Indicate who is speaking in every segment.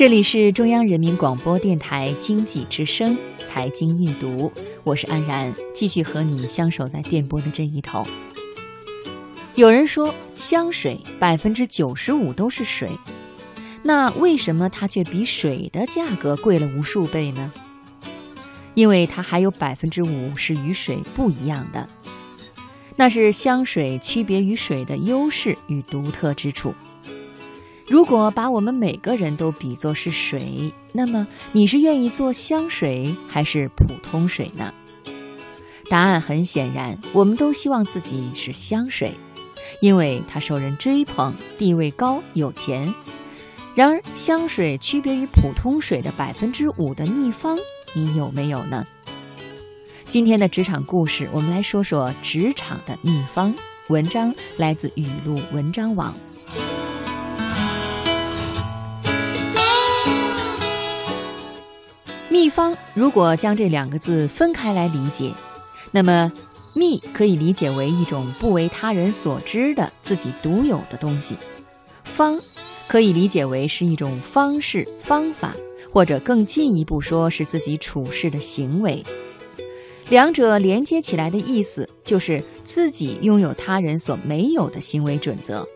Speaker 1: 这里是中央人民广播电台经济之声财经夜读，我是安然，继续和你相守在电波的这一头。有人说香水百分之九十五都是水，那为什么它却比水的价格贵了无数倍呢？因为它还有百分之五是与水不一样的，那是香水区别于水的优势与独特之处。如果把我们每个人都比作是水，那么你是愿意做香水还是普通水呢？答案很显然，我们都希望自己是香水，因为它受人追捧，地位高，有钱。然而，香水区别于普通水的百分之五的秘方，你有没有呢？今天的职场故事，我们来说说职场的秘方。文章来自语录文章网。秘方，如果将这两个字分开来理解，那么“秘”可以理解为一种不为他人所知的自己独有的东西，“方”可以理解为是一种方式、方法，或者更进一步说是自己处事的行为。两者连接起来的意思，就是自己拥有他人所没有的行为准则。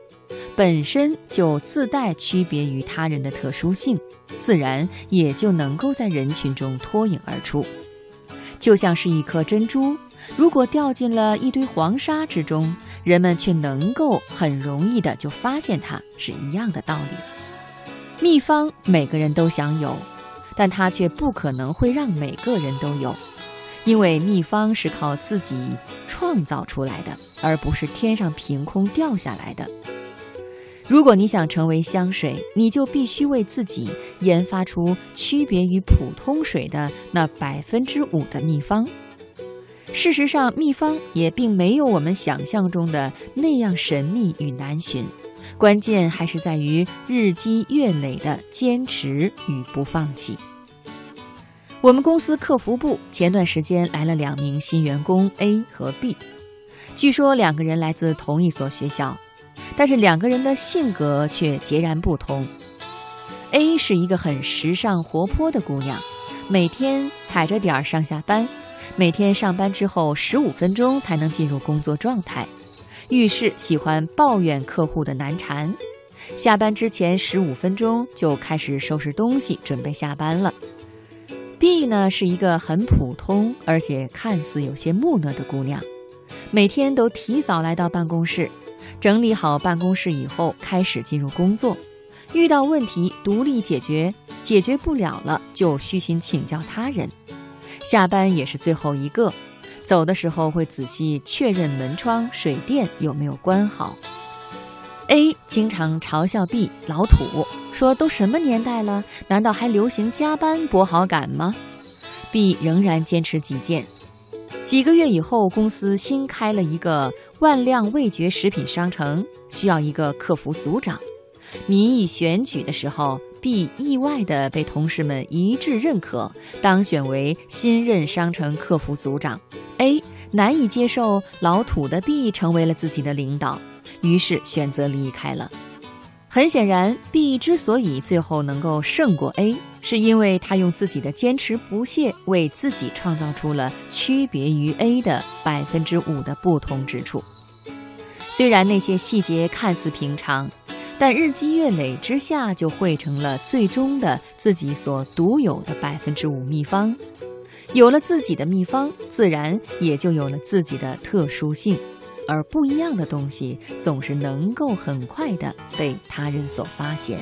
Speaker 1: 本身就自带区别于他人的特殊性，自然也就能够在人群中脱颖而出。就像是一颗珍珠，如果掉进了一堆黄沙之中，人们却能够很容易的就发现它是一样的道理。秘方每个人都想有，但它却不可能会让每个人都有，因为秘方是靠自己创造出来的，而不是天上凭空掉下来的。如果你想成为香水，你就必须为自己研发出区别于普通水的那百分之五的秘方。事实上，秘方也并没有我们想象中的那样神秘与难寻，关键还是在于日积月累的坚持与不放弃。我们公司客服部前段时间来了两名新员工 A 和 B，据说两个人来自同一所学校。但是两个人的性格却截然不同。A 是一个很时尚活泼的姑娘，每天踩着点儿上下班，每天上班之后十五分钟才能进入工作状态，遇事喜欢抱怨客户的难缠，下班之前十五分钟就开始收拾东西准备下班了。B 呢是一个很普通而且看似有些木讷的姑娘，每天都提早来到办公室。整理好办公室以后，开始进入工作。遇到问题独立解决，解决不了了就虚心请教他人。下班也是最后一个，走的时候会仔细确认门窗、水电有没有关好。A 经常嘲笑 B 老土，说都什么年代了，难道还流行加班博好感吗？B 仍然坚持己见。几个月以后，公司新开了一个万亮味觉食品商城，需要一个客服组长。民意选举的时候，B 意外的被同事们一致认可，当选为新任商城客服组长。A 难以接受老土的 B 成为了自己的领导，于是选择离开了。很显然，B 之所以最后能够胜过 A，是因为他用自己的坚持不懈，为自己创造出了区别于 A 的百分之五的不同之处。虽然那些细节看似平常，但日积月累之下，就汇成了最终的自己所独有的百分之五秘方。有了自己的秘方，自然也就有了自己的特殊性。而不一样的东西，总是能够很快的被他人所发现。